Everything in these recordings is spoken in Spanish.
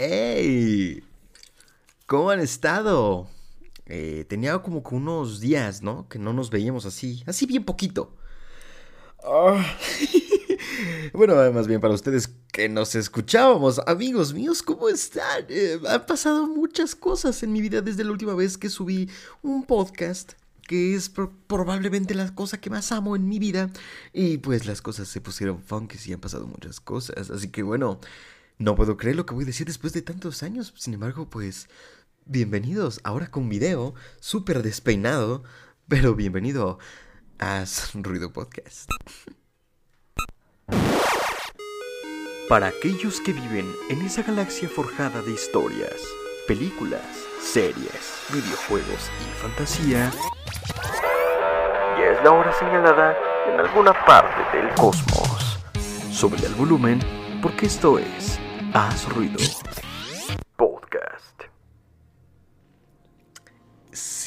¡Hey! ¿Cómo han estado? Eh, tenía como que unos días, ¿no? Que no nos veíamos así, así bien poquito. Ah. bueno, más bien para ustedes que nos escuchábamos, amigos míos, ¿cómo están? Eh, han pasado muchas cosas en mi vida desde la última vez que subí un podcast que es probablemente la cosa que más amo en mi vida. Y pues las cosas se pusieron funky y han pasado muchas cosas. Así que bueno, no puedo creer lo que voy a decir después de tantos años. Sin embargo, pues bienvenidos ahora con video súper despeinado. Pero bienvenido a Ruido Podcast. Para aquellos que viven en esa galaxia forjada de historias, películas, series, videojuegos y fantasía, ya es la hora señalada en alguna parte del cosmos. Sobre el volumen, porque esto es Haz Ruido.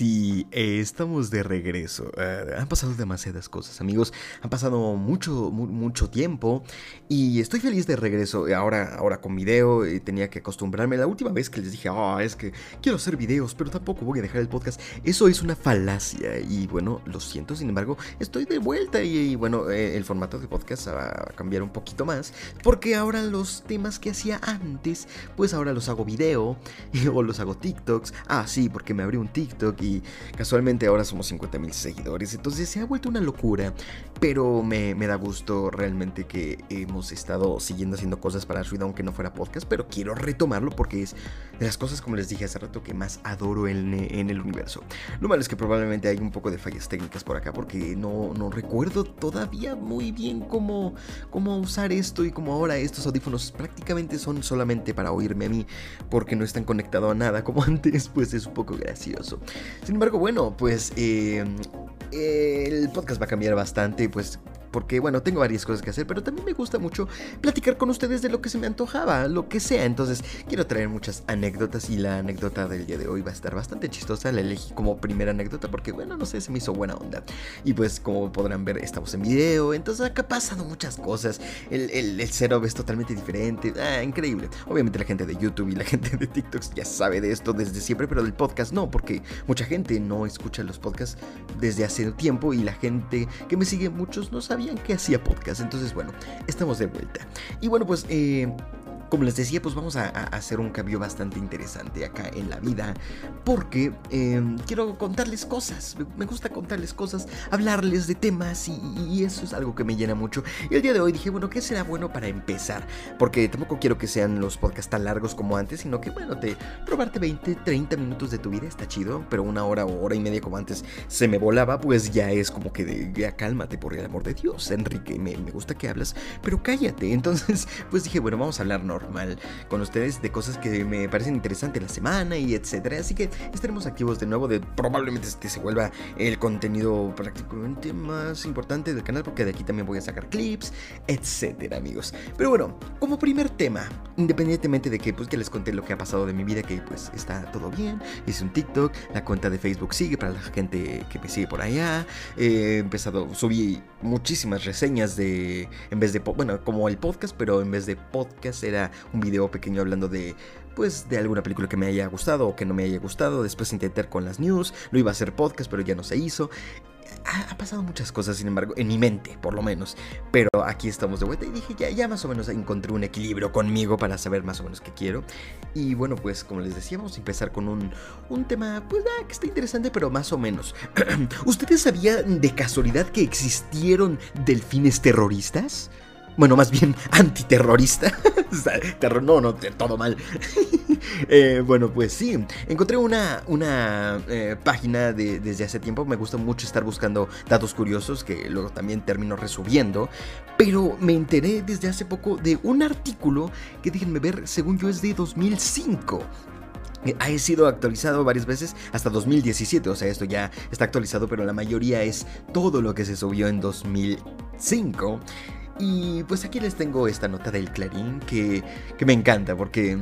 Eh, estamos de regreso. Eh, han pasado demasiadas cosas, amigos. Han pasado mucho, mucho tiempo. Y estoy feliz de regreso. Ahora, ahora con video. Eh, tenía que acostumbrarme. La última vez que les dije, ah, es que quiero hacer videos, pero tampoco voy a dejar el podcast. Eso es una falacia. Y bueno, lo siento. Sin embargo, estoy de vuelta. Y, bueno, el formato de podcast va a cambiar un poquito más. Porque ahora los temas que hacía antes, pues ahora los hago video. o los hago TikToks. Ah, sí, porque me abrí un TikTok y casualmente ahora somos 50 mil seguidores. Entonces se ha vuelto una locura. Pero me, da gusto realmente que hemos estado siguiendo haciendo cosas para Ruido, aunque no fuera podcast. Pero quiero retomarlo porque es de las cosas, como les dije hace rato, que más adoro en, el universo. Lo malo es que probablemente hay un poco de fallas técnicas por acá porque no, no recuerdo todavía muy bien cómo, cómo usar esto y como ahora estos audífonos prácticamente son solamente para oírme a mí porque no están conectados a nada como antes, pues es un poco gracioso. Sin embargo, bueno, pues eh, el podcast va a cambiar bastante, pues porque bueno, tengo varias cosas que hacer, pero también me gusta mucho platicar con ustedes de lo que se me antojaba, lo que sea. Entonces, quiero traer muchas anécdotas y la anécdota del día de hoy va a estar bastante chistosa. La elegí como primera anécdota porque, bueno, no sé, se me hizo buena onda. Y pues, como podrán ver, estamos en video, entonces acá pasando muchas cosas. El, el, el setup es totalmente diferente. Ah, increíble. Obviamente la gente de YouTube y la gente de TikTok ya sabe de esto desde siempre, pero del podcast no, porque mucha gente no escucha los podcasts desde hace tiempo y la gente que me sigue, muchos no saben que hacía podcast. Entonces, bueno, estamos de vuelta. Y bueno, pues eh, como les decía, pues vamos a, hacer un cambio bastante interesante acá en la vida. Porque em, quiero contarles cosas. Me gusta contarles cosas, hablarles de temas y, eso es algo que me llena mucho. Y el día de hoy dije, bueno, ¿qué será bueno para empezar? Porque tampoco quiero que sean los podcasts tan largos como antes, sino que, bueno, te probarte 20, 30 minutos de tu vida está chido. Pero una hora o hora y media como antes se me volaba, pues ya es como que de, ya cálmate por el amor de Dios, Enrique. Me, me gusta que hablas, pero cállate. Entonces, pues dije, bueno, vamos a hablar normal mal con ustedes de cosas que me parecen interesantes la semana y etcétera. Así que estaremos activos de nuevo. De, probablemente este se vuelva el contenido prácticamente más importante del canal porque de aquí también voy a sacar clips, etcétera, amigos. Pero bueno, como primer tema, independientemente de que pues que les conté lo que ha pasado de mi vida, que pues está todo bien, hice un TikTok, la cuenta de Facebook sigue para la gente que me sigue por allá. He empezado, subí muchísimas reseñas de, en vez de, bueno, como el podcast, pero en vez de podcast era un video pequeño hablando de pues de alguna película que me haya gustado o que no me haya gustado. Después intenté con las news, lo iba a hacer podcast, pero ya no se hizo. Ha, pasado muchas cosas, sin embargo, en mi mente, por lo menos. Pero aquí estamos de vuelta y dije, ya, ya más o menos encontré un equilibrio conmigo para saber más o menos qué quiero. Y bueno, pues como les decía, vamos a empezar con un, un tema, pues ah, que está interesante, pero más o menos. ¿Ustedes sabían de casualidad que existieron delfines terroristas? Bueno, más bien antiterrorista. Terror, no, no, todo mal. Eh, bueno, pues sí. Encontré una, una eh, página de, desde hace tiempo. Me gusta mucho estar buscando datos curiosos que luego también termino resubiendo. Pero me enteré desde hace poco de un artículo que déjenme ver, según yo es de 2005 eh, ha sido actualizado varias veces hasta 2017, o sea, esto ya está actualizado, pero la mayoría es todo lo que se subió en 2005. Y pues aquí les tengo esta nota del Clarín que, me encanta porque...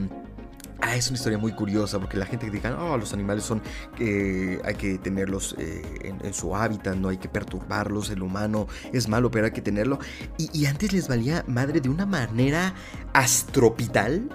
Ah, es una historia muy curiosa porque la gente que diga, oh, los animales son que hay que tenerlos eh, en, su hábitat, no hay que perturbarlos, el humano es malo, pero hay que tenerlo. Y, antes les valía madre de una manera astropital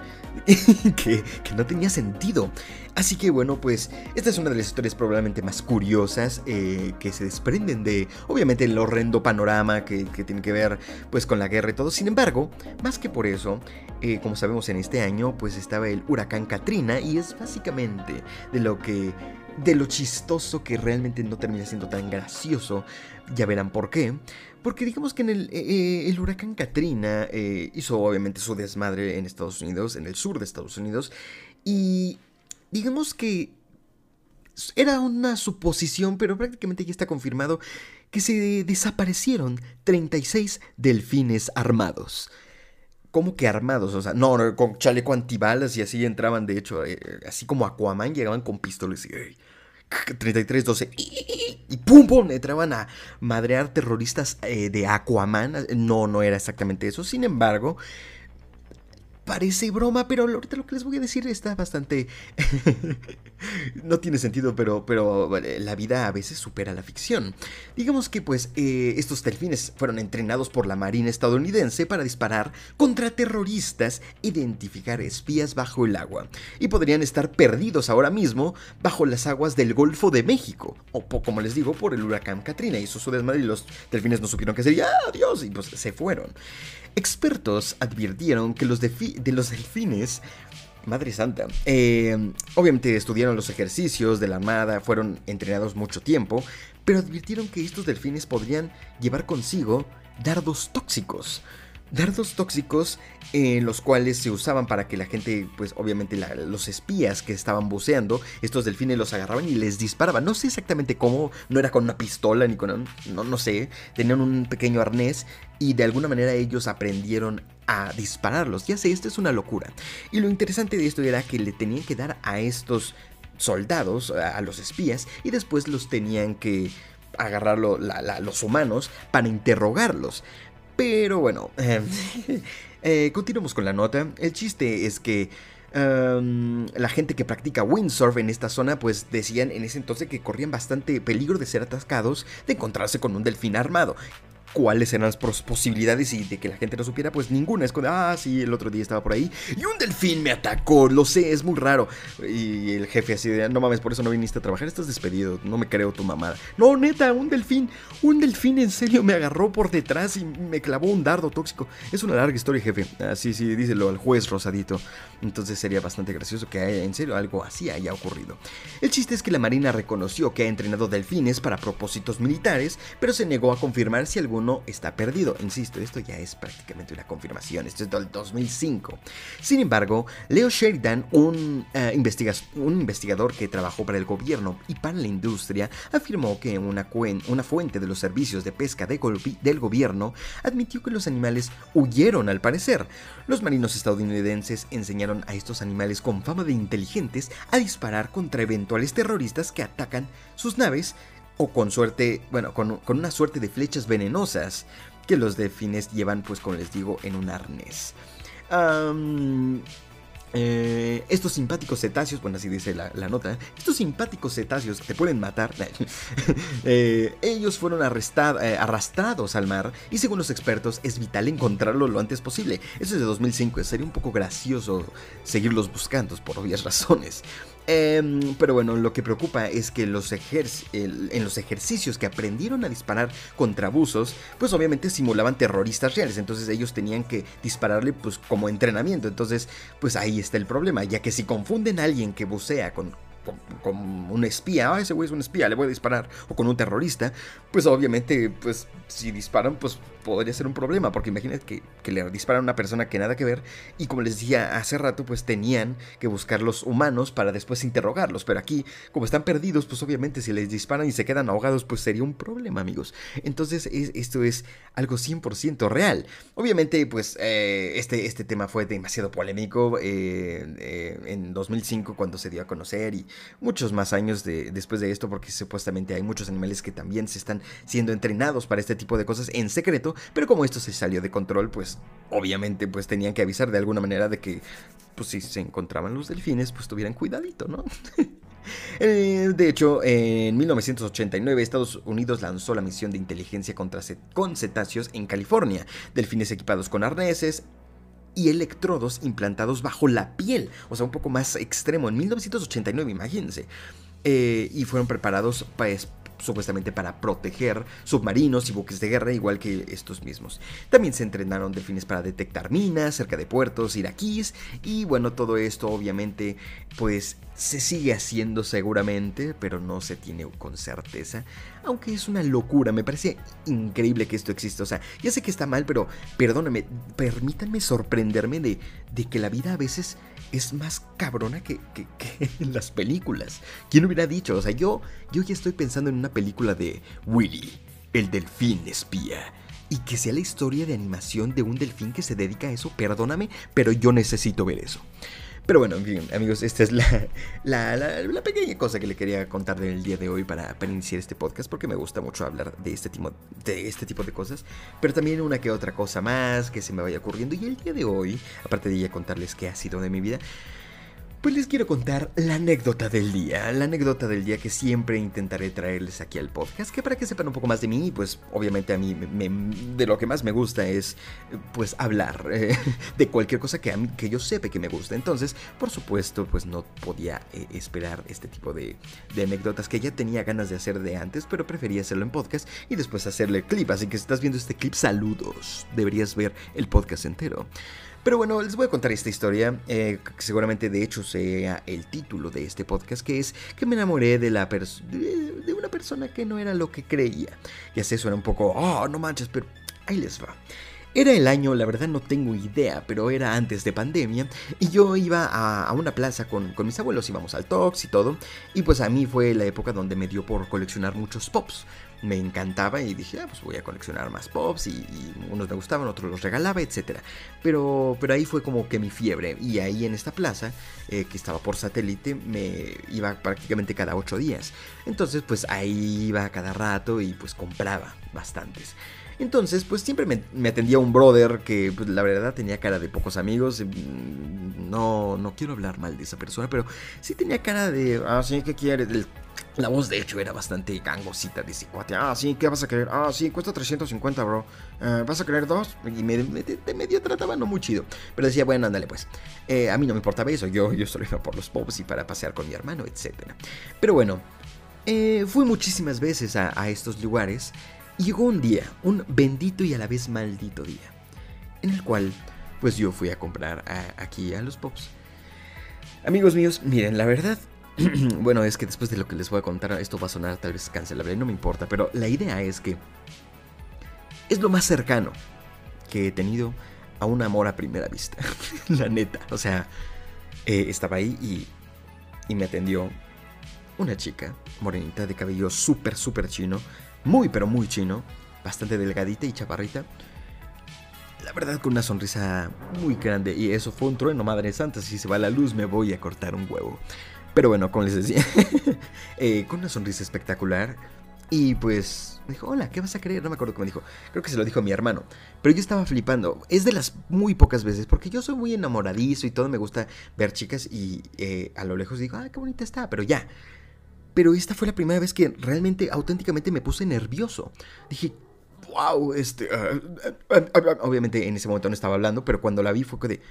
que, no tenía sentido. Así que bueno, pues esta es una de las historias probablemente más curiosas eh, que se desprenden de, obviamente, el horrendo panorama que, tiene que ver pues con la guerra y todo. Sin embargo, más que por eso, eh, como sabemos en este año, pues estaba el huracán Katrina y es básicamente de lo que de lo chistoso que realmente no termina siendo tan gracioso. Ya verán por qué. Porque digamos que en el, eh, el huracán Katrina hizo obviamente su desmadre en Estados Unidos, en el sur de Estados Unidos. Y digamos que era una suposición, pero prácticamente ya está confirmado que se desaparecieron 36 delfines armados. ¿Cómo que armados? O sea, no, con chaleco antibalas y así entraban, de hecho, eh, así como Aquaman, llegaban con pistolas y... 33, 12 y pum pum entraban a madrear terroristas eh, de Aquaman. No, no era exactamente eso. Sin embargo, parece broma, pero ahorita lo que les voy a decir está bastante... no tiene sentido, pero, pero la vida a veces supera la ficción. Digamos que pues eh, estos delfines fueron entrenados por la Marina estadounidense para disparar contra terroristas, identificar espías bajo el agua, y podrían estar perdidos ahora mismo bajo las aguas del Golfo de México, o como les digo, por el huracán Katrina. Hizo su desmadre y los delfines no supieron qué sería, adiós, y pues se fueron. Expertos advirtieron que los de, los delfines Madre Santa. Eh, obviamente estudiaron los ejercicios de la armada, fueron entrenados mucho tiempo, pero advirtieron que estos delfines podrían llevar consigo dardos tóxicos dardos tóxicos en los cuales se usaban para que la gente, pues obviamente los espías que estaban buceando, estos delfines los agarraban y les disparaban. No sé exactamente cómo, no era con una pistola ni con, no, no sé, tenían un pequeño arnés y de alguna manera ellos aprendieron a dispararlos. Ya sé, esto es una locura. Y lo interesante de esto era que le tenían que dar a estos soldados, a, los espías, y después los tenían que agarrar los humanos para interrogarlos. Pero bueno, eh, continuamos con la nota. El chiste es que em, la gente que practica windsurf en esta zona, pues decían en ese entonces que corrían bastante peligro de ser atascados, de encontrarse con un delfín armado cuáles eran las posibilidades y de que la gente no supiera, pues ninguna. Es como, ah, sí, el otro día estaba por ahí y un delfín me atacó, lo sé, es muy raro. Y el jefe así de, no mames, por eso no viniste a trabajar, estás despedido, no me creo tu mamada. No, neta, un delfín, un delfín en serio me agarró por detrás y me clavó un dardo tóxico. Es una larga historia, jefe. Así, sí, díselo al juez rosadito. Entonces sería bastante gracioso que haya, en serio algo así haya ocurrido. El chiste es que la Marina reconoció que ha entrenado delfines para propósitos militares, pero se negó a confirmar si alguno no está perdido. Insisto, esto ya es prácticamente una confirmación. Esto es del 2005. Sin embargo, Leo Sheridan, un, eh, un investigador que trabajó para el gobierno y para la industria, afirmó que una, una fuente de los servicios de pesca del gobierno admitió que los animales huyeron al parecer. Los marinos estadounidenses enseñaron a estos animales con fama de inteligentes a disparar contra eventuales terroristas que atacan sus naves o con suerte, bueno, con, una suerte de flechas venenosas que los delfines llevan, pues como les digo, en un arnés. Eh, estos simpáticos cetáceos, bueno, así dice la, nota, estos simpáticos cetáceos que te pueden matar, eh, ellos fueron eh, arrastrados al mar y según los expertos es vital encontrarlo lo antes posible. Eso es de 2005, sería un poco gracioso seguirlos buscando por obvias razones. Em, pero bueno, lo que preocupa es que en los ejercicios que aprendieron a disparar contra buzos, pues obviamente simulaban terroristas reales, entonces ellos tenían que dispararle pues como entrenamiento, entonces pues ahí está el problema, ya que si confunden a alguien que bucea con con, un espía, ah, ese güey es un espía, le voy a disparar, o con un terrorista, pues obviamente, pues si disparan, pues podría ser un problema, porque imagínate que, le disparan a una persona que nada que ver, y como les decía hace rato, pues tenían que buscar los humanos para después interrogarlos, pero aquí, como están perdidos, pues obviamente si les disparan y se quedan ahogados, pues sería un problema, amigos. Entonces, esto es algo 100% real. Obviamente, pues eh, este, este tema fue demasiado polémico eh, eh, en 2005 cuando se dio a conocer y muchos más años de, después de esto, porque supuestamente hay muchos animales que también se están siendo entrenados para este tipo de cosas en secreto, pero como esto se salió de control, pues obviamente pues tenían que avisar de alguna manera de que pues si se encontraban los delfines, pues tuvieran cuidadito, ¿no? Eh, de hecho, en 1989 Estados Unidos lanzó la misión de inteligencia contra con cetáceos en California. Delfines equipados con arneses, y electrodos implantados bajo la piel, o sea, un poco más extremo, en 1989, imagínense. Eh, y fueron preparados pues, supuestamente para proteger submarinos y buques de guerra igual que estos mismos. También se entrenaron delfines para detectar minas cerca de puertos iraquíes y bueno, todo esto obviamente pues se sigue haciendo seguramente, pero no se tiene con certeza. Aunque es una locura, me parece increíble que esto exista. O sea, ya sé que está mal, pero perdóname, permítanme sorprenderme de, de que la vida a veces es más cabrona que, que, en las películas. ¿Quién hubiera dicho? O sea, yo, yo ya estoy pensando en una película de Willy, el delfín espía. Y que sea la historia de animación de un delfín que se dedica a eso, perdóname, pero yo necesito ver eso. Pero bueno, en fin, amigos, esta es la, la, pequeña cosa que le quería contar del día de hoy para, para, iniciar este podcast, porque me gusta mucho hablar de este, tipo, de este tipo de cosas, pero también una que otra cosa más que se me vaya ocurriendo. Y el día de hoy, aparte de ya contarles qué ha sido de mi vida, pues les quiero contar la anécdota del día, la anécdota del día que siempre intentaré traerles aquí al podcast, que para que sepan un poco más de mí, pues obviamente a mí de lo que más me gusta es pues hablar eh, de cualquier cosa que, a mí, que yo sepa que me gusta. Entonces, por supuesto, pues no podía eh, esperar este tipo de, de anécdotas que ya tenía ganas de hacer de antes, pero prefería hacerlo en podcast y después hacerle clip. Así que si estás viendo este clip, saludos. Deberías ver el podcast entero. Pero bueno, les voy a contar esta historia, eh, que seguramente de hecho sea el título de este podcast, que es que me enamoré de, la de, una persona que no era lo que creía. Ya sé, suena un poco, oh, no manches, pero ahí les va. Era el año, la verdad no tengo idea, pero era antes de pandemia y yo iba a, una plaza con, con, mis abuelos, íbamos al Tox y todo, y pues a mí fue la época donde me dio por coleccionar muchos pops me encantaba y dije, ah, pues voy a coleccionar más pops y, unos me gustaban, otros los regalaba, etc. Pero, pero ahí fue como que mi fiebre y ahí en esta plaza, eh, que estaba por satélite, me iba prácticamente cada ocho días. Entonces pues ahí iba cada rato y pues compraba bastantes. Entonces, pues siempre me, atendía un brother que pues, la verdad tenía cara de pocos amigos. No, no quiero hablar mal de esa persona, pero sí tenía cara de, ah, sí, ¿qué quieres? La voz, de hecho, era bastante gangosita de ese cuate. Ah, sí, ¿qué vas a querer? Ah, sí, cuesta 350, bro. Eh, ¿Vas a querer dos? Y me, de medio trataba no muy chido. Pero decía, bueno, ándale, pues. Eh, a mí no me importaba eso. Yo, yo solo iba por los pops y para pasear con mi hermano, etc. Pero bueno, eh, fui muchísimas veces a, estos lugares. Llegó un día, un bendito y a la vez maldito día. En el cual, pues yo fui a comprar aquí a los pops. Amigos míos, miren, la verdad bueno, es que después de lo que les voy a contar, esto va a sonar tal vez cancelable, no me importa, pero la idea es que es lo más cercano que he tenido a un amor a primera vista. la neta, o sea, eh, estaba ahí y, y me atendió una chica morenita de cabello súper, súper chino, muy, pero muy chino, bastante delgadita y chaparrita. La verdad con una sonrisa muy grande y eso fue un trueno, madre santa, si se va la luz me voy a cortar un huevo. Pero bueno, como les decía, eh, con una sonrisa espectacular. Y pues me dijo, hola, ¿qué vas a querer? No me acuerdo cómo dijo. Creo que se lo dijo mi hermano. Pero yo estaba flipando. Es de las muy pocas veces, porque yo soy muy enamoradizo y todo. Me gusta ver chicas y eh, a lo lejos digo, ah, qué bonita está, pero ya. Pero esta fue la primera vez que realmente, auténticamente me puse nervioso. Dije, wow, este... Ah, ah, ah, obviamente en ese momento no estaba hablando, pero cuando la vi fue que de,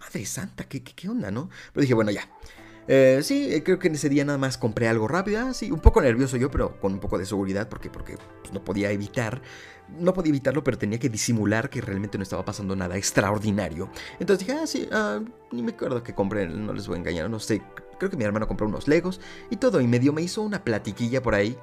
madre santa, ¿qué, qué, qué onda, no? Pero dije, bueno, ya. Eh, sí, creo que en ese día nada más compré algo rápido. Ah, sí, un poco nervioso yo, pero con un poco de seguridad porque, porque pues, no podía evitar. No podía evitarlo, pero tenía que disimular que realmente no estaba pasando nada extraordinario. Entonces dije, ah, sí, ah, ni me acuerdo que compré, no les voy a engañar, no sé. Creo que mi hermano compró unos Legos y todo, y medio me hizo una platiquilla por ahí.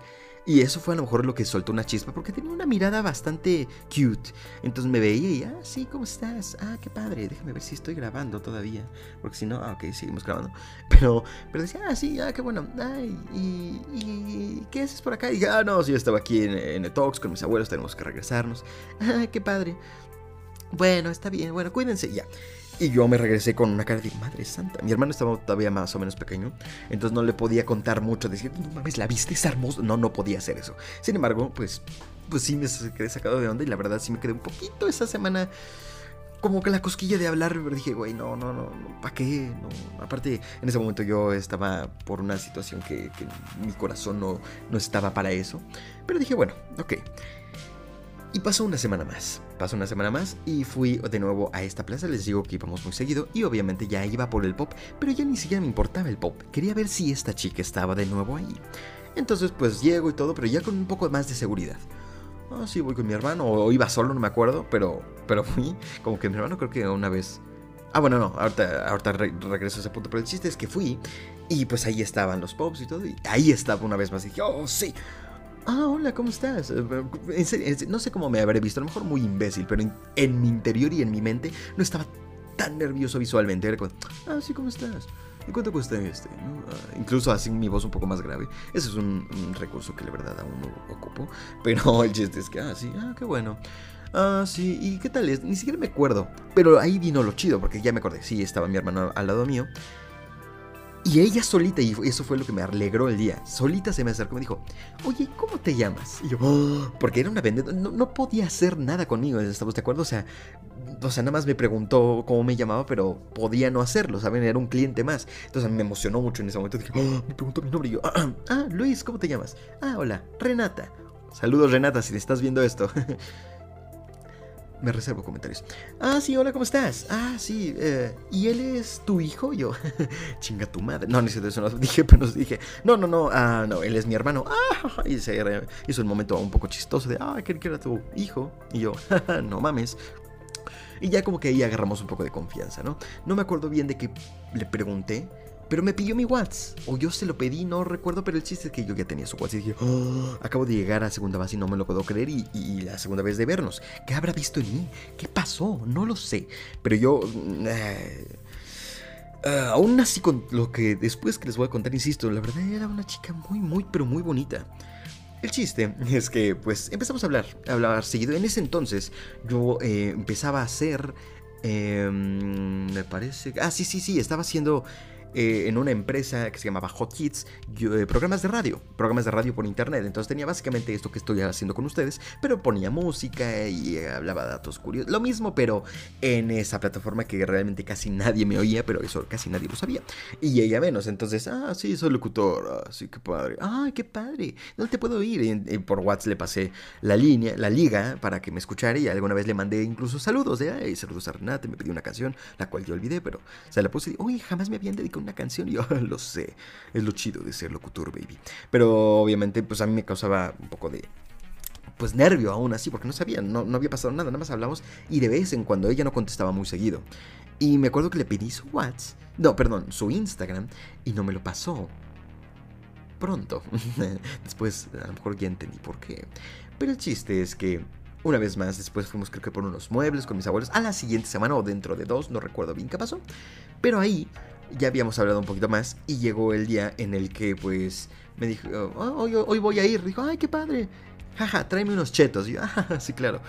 Y eso fue a lo mejor lo que soltó una chispa, porque tenía una mirada bastante cute. Entonces me veía y, ah, sí, ¿cómo estás? Ah, qué padre, déjame ver si estoy grabando todavía. Porque si no, ah, ok, seguimos grabando. Pero, pero decía, ah, sí, ah, qué bueno. Ay, y, ¿qué haces por acá? Y ah, no, sí, yo estaba aquí en, en el Talks con mis abuelos, tenemos que regresarnos. Ah, qué padre. Bueno, está bien, bueno, cuídense ya. Y yo me regresé con una cara de madre santa. Mi hermano estaba todavía más o menos pequeño, entonces no le podía contar mucho. Decir, no mames, la viste, es hermosa. No, no podía hacer eso. Sin embargo, pues, pues sí me quedé sacado de onda y la verdad sí me quedé un poquito esa semana como que la cosquilla de hablar, pero dije, güey, no, no, no, ¿para qué? No. Aparte, en ese momento yo estaba por una situación que, que, mi corazón no, no estaba para eso. Pero dije, bueno, ok. Y pasó una semana más. Pasó una semana más y fui de nuevo a esta plaza. Les digo que íbamos muy seguido y obviamente ya iba por el pop, pero ya ni siquiera me importaba el pop. Quería ver si esta chica estaba de nuevo ahí. Entonces pues llego y todo, pero ya con un poco más de seguridad. Ah, sí, voy con mi hermano, o iba solo, no me acuerdo, pero, pero fui. Como que mi hermano creo que una vez Ah, bueno, no, ahorita, ahorita regreso a ese punto, pero el chiste es que fui y pues ahí estaban los pops y todo, y ahí estaba una vez más y dije, oh, sí. Ah, hola, ¿cómo estás? Eh, no sé cómo me habré visto, a lo mejor muy imbécil, pero en, mi interior y en mi mente no estaba tan nervioso visualmente. Ah, sí, ¿cómo estás? ¿Y cuánto cuesta este? Ah, incluso así mi voz un poco más grave. Ese es un, un recurso que la verdad aún no ocupo. Pero el chiste es que, ah, sí, ah, qué bueno. Ah, sí, ¿y qué tal es? Ni siquiera me acuerdo. Pero ahí vino lo chido, porque ya me acordé. Sí, estaba mi hermano al lado mío. Y ella solita, y eso fue lo que me alegró el día, solita se me acercó y me dijo, oye, ¿cómo te llamas? Y yo, oh", porque era una vendedora, no, podía hacer nada conmigo, ¿estamos de acuerdo? O sea, o sea, nada más me preguntó cómo me llamaba, pero podía no hacerlo, ¿saben? Era un cliente más. Entonces me emocionó mucho en ese momento. Dije, oh", me preguntó mi nombre y yo, ah, ah, Luis, ¿cómo te llamas? Ah, hola, Renata. Saludos, Renata, si te estás viendo esto. Me reservo comentarios. Ah, sí, hola, ¿cómo estás? Ah, sí, eh, ¿y él es tu hijo? Yo, chinga tu madre. No, siquiera eso no dije, pero nos dije, no, no, no, ah, no, él es mi hermano. Ah, y se hizo un momento un poco chistoso de, ah, que era tu hijo. Y yo, no mames. Y ya como que ahí agarramos un poco de confianza, ¿no? No me acuerdo bien de que le pregunté, pero me pidió mi WhatsApp. O yo se lo pedí, no recuerdo, pero el chiste es que yo ya tenía su WhatsApp. Y dije, oh, acabo de llegar a segunda base y no me lo puedo creer. Y, la segunda vez de vernos. ¿Qué habrá visto en mí? ¿Qué pasó? No lo sé. Pero yo... Eh, eh, aún así con lo que después que les voy a contar, insisto, la verdad era una chica muy, muy, pero muy bonita. El chiste es que pues empezamos a hablar, a hablar seguido. En ese entonces yo eh, empezaba a hacer... Em, me parece... Ah, sí, sí, sí, estaba haciendo eh, en una empresa que se llamaba Hot Kids, eh, programas de radio, programas de radio por internet. Entonces tenía básicamente esto que estoy haciendo con ustedes, pero ponía música y eh, hablaba datos curiosos. Lo mismo, pero en esa plataforma que realmente casi nadie me oía, pero eso casi nadie lo sabía. Y ella menos. Entonces, ah, sí, soy locutor. Ah, sí, qué padre. Ah, qué padre. No te puedo oír. Y, por WhatsApp le pasé la línea, la liga, para que me escuchara. Y alguna vez le mandé incluso saludos de, ay, saludos a Renate, me pidió una canción, la cual yo olvidé, pero se la puse y, uy, jamás me habían dedicado una canción y yo lo sé, es lo chido de ser locutor, baby. Pero obviamente pues a mí me causaba un poco de pues nervio aún así, porque no sabía, no, no había pasado nada, nada más hablamos y de vez en cuando ella no contestaba muy seguido. Y me acuerdo que le pedí su WhatsApp, no, perdón, su Instagram y no me lo pasó. Pronto. Después a lo mejor ya entendí por qué. Pero el chiste es que una vez más, después fuimos creo que por unos muebles con mis abuelos a la siguiente semana o dentro de dos, no recuerdo bien qué pasó. Pero ahí ya habíamos hablado un poquito más y llegó el día en el que pues me dijo, oh, hoy, hoy, voy a ir. Dijo, ay, qué padre. Jaja, tráeme unos chetos. Y yo, ah, sí, claro.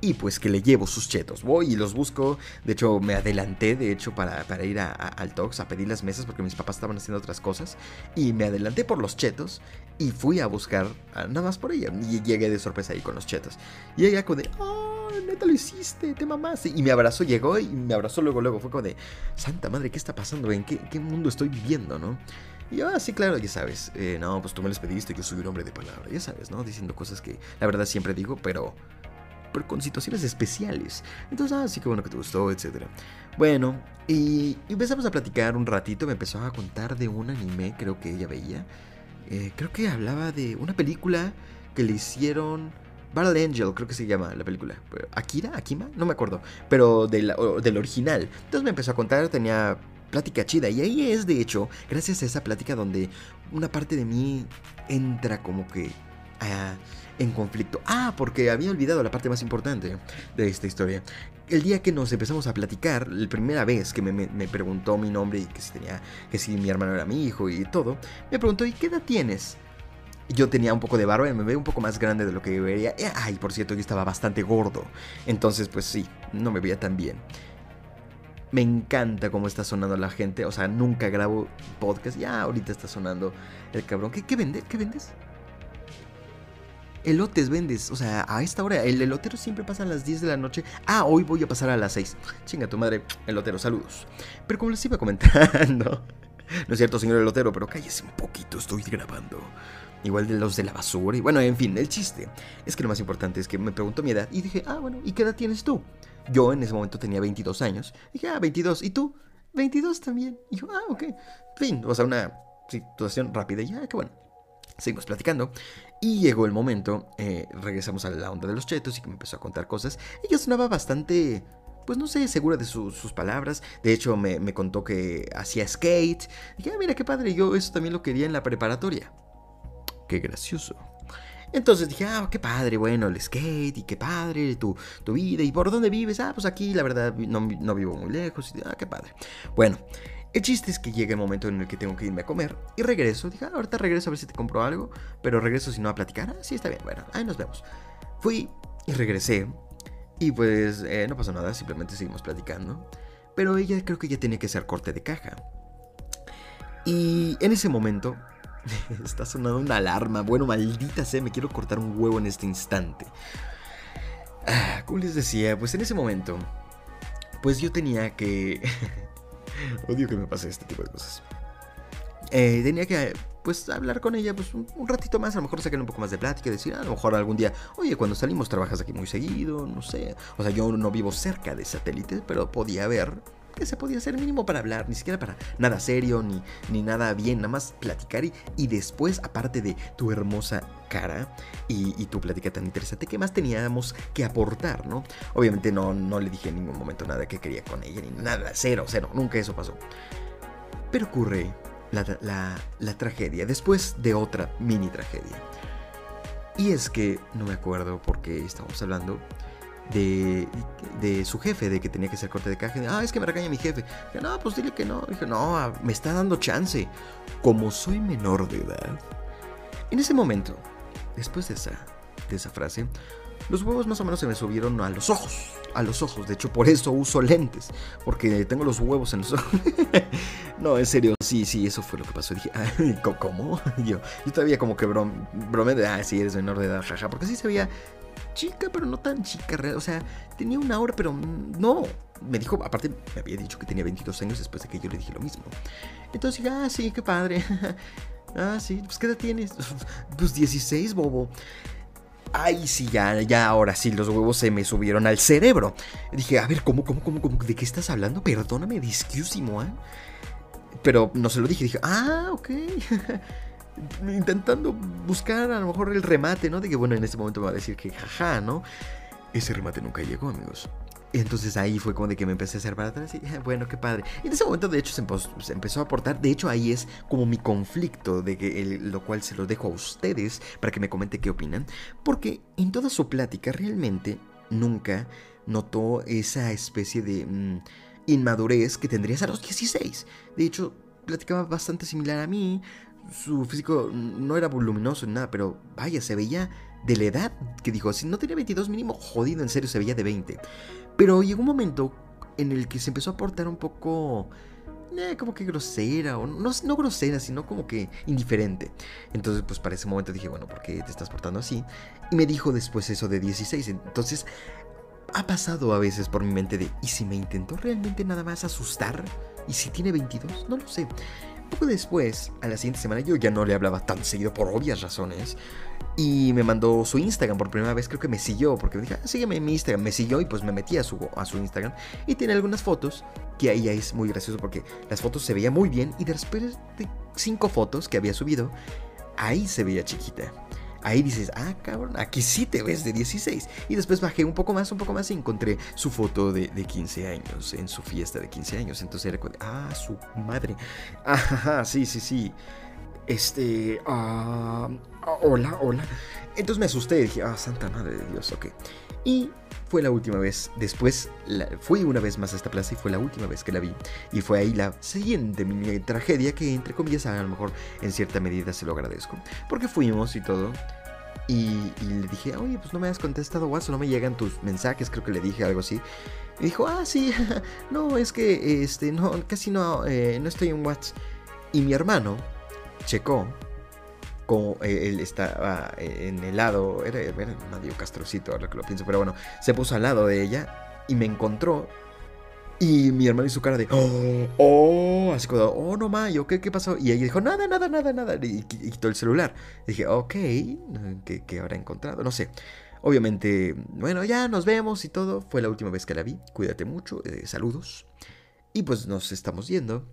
Y pues que le llevo sus chetos. Voy y los busco. De hecho, me adelanté, de hecho, para, para ir al Tox a pedir las mesas porque mis papás estaban haciendo otras cosas. Y me adelanté por los chetos y fui a buscar nada más por ella. Y llegué de sorpresa ahí con los chetos. Y ella como de, oh, neta lo hiciste, te mamaste. Y me abrazó, llegó y me abrazó luego, luego. Fue como de, santa madre, ¿qué está pasando? ¿En qué, qué mundo estoy viviendo, no? Y yo, ah, claro, ya sabes. Eh, no, pues tú me les pediste, yo soy un hombre de palabra, ya sabes, ¿no? Diciendo cosas que la verdad siempre digo, pero con situaciones especiales. Entonces, ah, sí que bueno que te gustó, etc. Bueno, y empezamos a platicar un ratito, me empezó a contar de un anime, creo que ella veía. Eh, creo que hablaba de una película que le hicieron... Battle Angel, creo que se llama la película. ¿Akira? ¿Akima? No me acuerdo. Pero del, original. Entonces me empezó a contar, tenía plática chida. Y ahí es, de hecho, gracias a esa plática donde una parte de mí entra como que a en conflicto. Ah, porque había olvidado la parte más importante de esta historia. El día que nos empezamos a platicar, la primera vez que me, preguntó mi nombre y que si tenía, que si mi hermano era mi hijo y todo, me preguntó, ¿y qué edad tienes? Yo tenía un poco de barba y me veía un poco más grande de lo que veía. Eh, ay, por cierto, yo estaba bastante gordo. Entonces, pues sí, no me veía tan bien. Me encanta cómo está sonando la gente. O sea, nunca grabo podcast. Ya ahorita está sonando el cabrón. ¿Qué, qué vende? ¿Qué vendes? elotes vendes. O sea, a esta hora, el elotero siempre pasa a las 10 de la noche. Ah, hoy voy a pasar a las 6. Chinga tu madre, elotero, saludos. Pero como les iba comentando, no es cierto, señor elotero, pero cállese un poquito, estoy grabando. Igual de los de la basura. Y bueno, en fin, el chiste es que lo más importante es que me preguntó mi edad y dije, ah, bueno, ¿y qué edad tienes tú? Yo en ese momento tenía 22 años. dije, ah, 22. ¿Y tú? 22 también. Y yo, ah, ok. Fin, o sea, una situación rápida y ya, ah, qué bueno. Seguimos platicando y llegó el momento, eh, regresamos a la onda de los chetos y que me empezó a contar cosas. Ella sonaba bastante, pues no sé, segura de sus palabras. De hecho, me, me, contó que hacía skate. Y dije, ah, mira qué padre, yo eso también lo quería en la preparatoria. Qué gracioso. Entonces dije, ah, qué padre, bueno, el skate y qué padre, tu, tu vida y por dónde vives. Ah, pues aquí la verdad no, no vivo muy lejos. Y, ah, qué padre. Bueno, el chiste es que llega el momento en el que tengo que irme a comer y regreso. Dije, ah, ahorita regreso a ver si te compro algo, pero regreso si no a platicar. Ah, sí, está bien, bueno, ahí nos vemos. Fui y regresé y pues eh, no pasó nada, simplemente seguimos platicando. Pero ella creo que ya tenía que ser corte de caja. Y en ese momento Está sonando una alarma. Bueno, maldita sea, me quiero cortar un huevo en este instante. Ah, como les decía, pues en ese momento, pues yo tenía que... Odio que me pase este tipo de cosas. Eh, tenía que, pues, hablar con ella, pues, un, ratito más, a lo mejor sacar un poco más de plática, decir, a lo mejor algún día, oye, cuando salimos trabajas aquí muy seguido, no sé. O sea, yo no vivo cerca de satélite, pero podía ver que se podía hacer mínimo para hablar, ni siquiera para nada serio, ni, ni nada bien, nada más platicar y, y después, aparte de tu hermosa cara y, tu plática tan interesante, ¿qué más teníamos que aportar, no? Obviamente no, no le dije en ningún momento nada que quería con ella, ni nada, cero, cero, nunca eso pasó. Pero ocurre la, la, la tragedia, después de otra mini tragedia. Y es que no me acuerdo por qué estamos hablando de, de, su jefe, de que tenía que ser corte de caja. Ah, es que me regaña mi jefe. Dije, no, pues dile que no. Dije, no, ah, me está dando chance. Como soy menor de edad. En ese momento, después de esa, de esa frase, los huevos más o menos se me subieron a los ojos. A los ojos. De hecho, por eso uso lentes. Porque tengo los huevos en los ojos. no, en serio. Sí, sí, eso fue lo que pasó. Dije, ¿cómo? Yo, yo todavía como que brome de, ah, sí, eres menor de edad, jaja. Porque sí se chica, pero no tan chica. O sea, tenía una hora, pero no. Me dijo, aparte, me había dicho que tenía 22 años después de que yo le dije lo mismo. Entonces dije, ah, sí, qué padre. ah, sí, pues ¿qué edad tienes? pues 16, bobo. Ay, sí, ya, ya, ahora sí, los huevos se me subieron al cerebro. Dije, a ver, ¿cómo, cómo, cómo, cómo? ¿De qué estás hablando? Perdóname, discúsimo, ¿eh? Pero no se lo dije, dije, ah, ok. intentando buscar a lo mejor el remate, ¿no? De que, bueno, en este momento me va a decir que jaja, ¿no? Ese remate nunca llegó, amigos. Y entonces ahí fue como de que me empecé a hacer para y bueno, qué padre. Y en ese momento de hecho se, empezó a aportar, de hecho ahí es como mi conflicto, de que lo cual se lo dejo a ustedes para que me comenten qué opinan, porque en toda su plática realmente nunca notó esa especie de mm, inmadurez que tendrías a los 16. De hecho, platicaba bastante similar a mí, su físico no era voluminoso ni nada, pero vaya, se veía de la edad que dijo, si no tenía 22 mínimo, jodido, en serio, se veía de 20. Pero llegó un momento en el que se empezó a portar un poco... Eh, como que grosera, o no, no grosera, sino como que indiferente. Entonces, pues para ese momento dije, bueno, ¿por qué te estás portando así? Y me dijo después eso de 16. Entonces, ha pasado a veces por mi mente de, ¿y si me intentó realmente nada más asustar? ¿Y si tiene 22? No lo sé. Poco después, a la siguiente semana, yo ya no le hablaba tan seguido por obvias razones. Y me mandó su Instagram por primera vez, creo que me siguió, porque me dije, ah, sígueme en mi Instagram. Me siguió y pues me metí a su, a su Instagram. Y tiene algunas fotos, que ahí es muy gracioso porque las fotos se veían muy bien. Y después de cinco fotos que había subido, ahí se veía chiquita ahí dices, ah, cabrón, aquí sí te ves de 16. Y después bajé un poco más, un poco más y encontré su foto de, 15 años, en su fiesta de 15 años. Entonces era, ah, su madre. Ajá, sí, sí, sí. Este, ah, hola, hola. Entonces me asusté y dije, ah, santa madre de Dios, ok. Y fue la última vez. Después fui una vez más a esta plaza y fue la última vez que la vi. Y fue ahí la siguiente mini tragedia que, entre comillas, a lo mejor en cierta medida se lo agradezco. Porque fuimos y todo. Y, le dije, oye, pues no me has contestado WhatsApp, no me llegan tus mensajes, creo que le dije algo así. Y dijo, ah, sí, no, es que, este, no, casi no, eh, no estoy en WhatsApp. Y mi hermano checó como eh, él estaba eh, en el lado, era, era Nadio Castrocito, ahora que lo pienso, pero bueno, se puso al lado de ella y me encontró Y mi hermano hizo cara de, oh, oh, así como, oh, no mayo, ¿qué, ¿qué pasó? Y ella dijo, nada, nada, nada, nada. Y, quitó el celular. dije, ok, ¿qué, ¿qué, habrá encontrado? No sé. Obviamente, bueno, ya nos vemos y todo. Fue la última vez que la vi. Cuídate mucho, eh, saludos. Y pues nos estamos yendo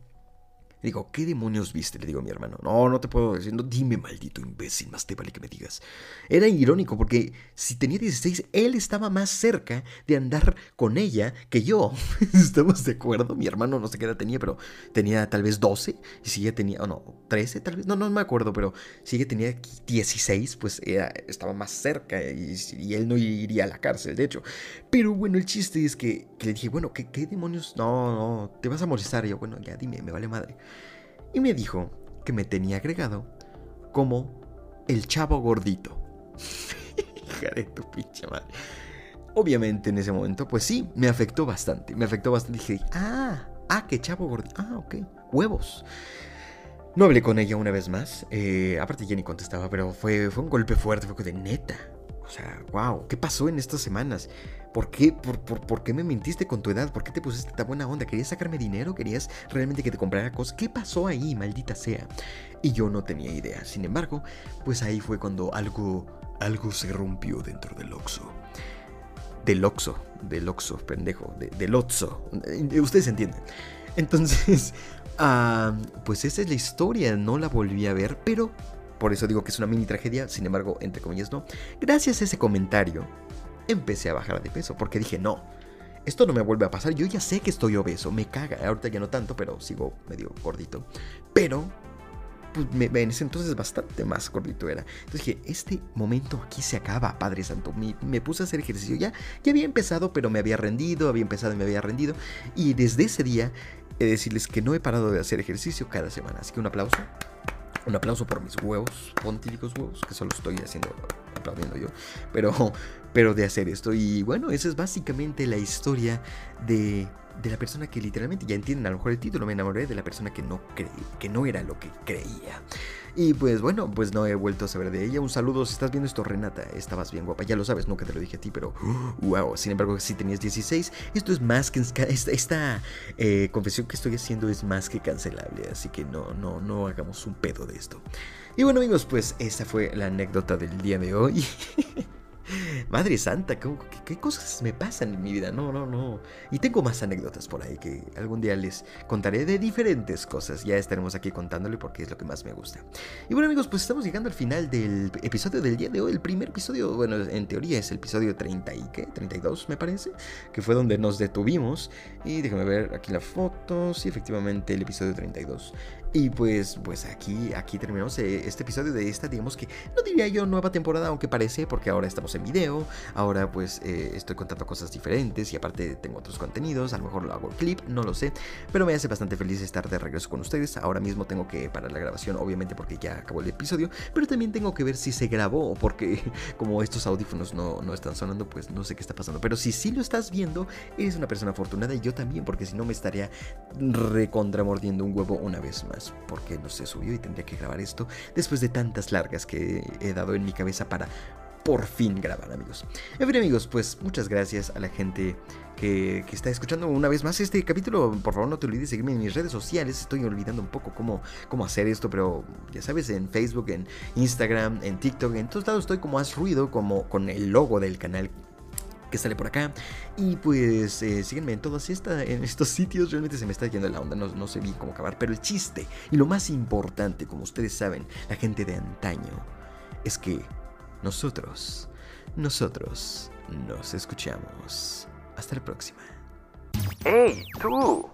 digo, ¿qué demonios viste? Le digo a mi hermano. No, no te puedo decir. No, dime, maldito imbécil, más te vale que me digas. Era irónico porque si tenía 16, él estaba más cerca de andar con ella que yo. ¿Estamos de acuerdo? Mi hermano no sé qué edad tenía, pero tenía tal vez 12. Y si ella tenía, o no, 13 tal vez. No, no me acuerdo, pero si ella tenía 16, pues estaba más cerca y, él no iría a la cárcel, de hecho. Pero bueno, el chiste es que, le dije, bueno, ¿qué, ¿qué, demonios? No, no, te vas a molestar. Y yo, bueno, ya dime, me vale madre y me dijo que me tenía agregado como el chavo gordito. Hija de tu pinche madre. Obviamente en ese momento, pues sí, me afectó bastante. Me afectó bastante. Dije, ah, ah, qué chavo gordito. Ah, ok, huevos. No hablé con ella una vez más. Eh, aparte ya ni contestaba, pero fue, fue un golpe fuerte. Fue de neta. O sea, wow, ¿qué pasó en estas semanas? ¿Por qué, por, por, qué me mentiste con tu edad? ¿Por qué te pusiste tan buena onda? ¿Querías sacarme dinero? ¿Querías realmente que te comprara cosas? ¿Qué pasó ahí, maldita sea? Y yo no tenía idea. Sin embargo, pues ahí fue cuando algo, algo se rompió dentro del Oxo. Del Oxo, del Oxo, pendejo, del Oxo. Ustedes entienden. Entonces, ah, pues esa es la historia. No la volví a ver, pero por eso digo que es una mini tragedia, sin embargo, entre comillas no. Gracias a ese comentario, empecé a bajar de peso, porque dije, no, esto no me vuelve a pasar, yo ya sé que estoy obeso, me caga, ahorita ya no tanto, pero sigo medio gordito. Pero, pues en ese entonces bastante más gordito era. Entonces dije, este momento aquí se acaba, Padre Santo. Me, puse a hacer ejercicio, ya, ya había empezado, pero me había rendido, había empezado y me había rendido. Y desde ese día, he de decirles que no he parado de hacer ejercicio cada semana. Así que un aplauso. Un aplauso por mis huevos, pontíficos huevos, que solo estoy haciendo, aplaudiendo yo. Pero, pero de hacer esto. Y bueno, esa es básicamente la historia de, de la persona que literalmente, ya entienden a lo mejor el título, me enamoré de la persona que no creí, que no era lo que creía. Y pues bueno, pues no he vuelto a saber de ella. Un saludo, si estás viendo esto, Renata, estabas bien guapa. Ya lo sabes, nunca te lo dije a ti, pero wow. Sin embargo, si tenías 16, esto es más que... Esta, eh, confesión que estoy haciendo es más que cancelable. Así que no, no, no hagamos un pedo de esto. Y bueno amigos, pues esta fue la anécdota del día de hoy. Madre santa, ¿qué, cosas me pasan en mi vida? No, no, no. Y tengo más anécdotas por ahí que algún día les contaré de diferentes cosas. Ya estaremos aquí contándole porque es lo que más me gusta. Y bueno amigos, pues estamos llegando al final del episodio del día de hoy. El primer episodio, bueno, en teoría es el episodio 30 y qué, 32 me parece, que fue donde nos detuvimos. Y déjame ver aquí la foto. Sí, efectivamente, el episodio 32. Y pues, pues aquí, aquí terminamos eh, este episodio de esta, digamos que no diría yo nueva temporada, aunque parece, porque ahora estamos en video, ahora pues eh, estoy contando cosas diferentes y aparte tengo otros contenidos, a lo mejor lo hago clip, no lo sé, pero me hace bastante feliz estar de regreso con ustedes. Ahora mismo tengo que parar la grabación, obviamente porque ya acabó el episodio, pero también tengo que ver si se grabó, porque como estos audífonos no, no están sonando, pues no sé qué está pasando. Pero si sí lo estás viendo, eres una persona afortunada y yo también, porque si no me estaría recontramordiendo un huevo una vez más porque no se subió y tendría que grabar esto después de tantas largas que he dado en mi cabeza para por fin grabar, amigos. En fin, amigos, pues muchas gracias a la gente que, está escuchando una vez más este capítulo. Por favor, no te olvides seguirme en mis redes sociales. Estoy olvidando un poco cómo, cómo hacer esto, pero ya sabes, en Facebook, en Instagram, en TikTok, en todos lados estoy como Haz Ruido, como con el logo del canal que sale por acá. Y pues eh, síguenme en todos estos sitios. Realmente se me está yendo la onda, no, no sé bien cómo acabar. Pero el chiste y lo más importante, como ustedes saben, la gente de antaño, es que nosotros, nosotros nos escuchamos. Hasta la próxima. ¡Hey, tú!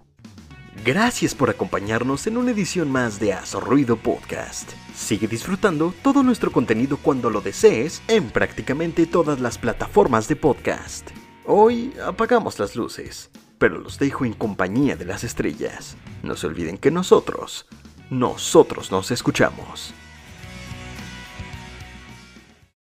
Gracias por acompañarnos en una edición más de Azo Ruido Podcast. Sigue disfrutando todo nuestro contenido cuando lo desees en prácticamente todas las plataformas de podcast. Hoy apagamos las luces, pero los dejo en compañía de las estrellas. No se olviden que nosotros, nosotros nos escuchamos.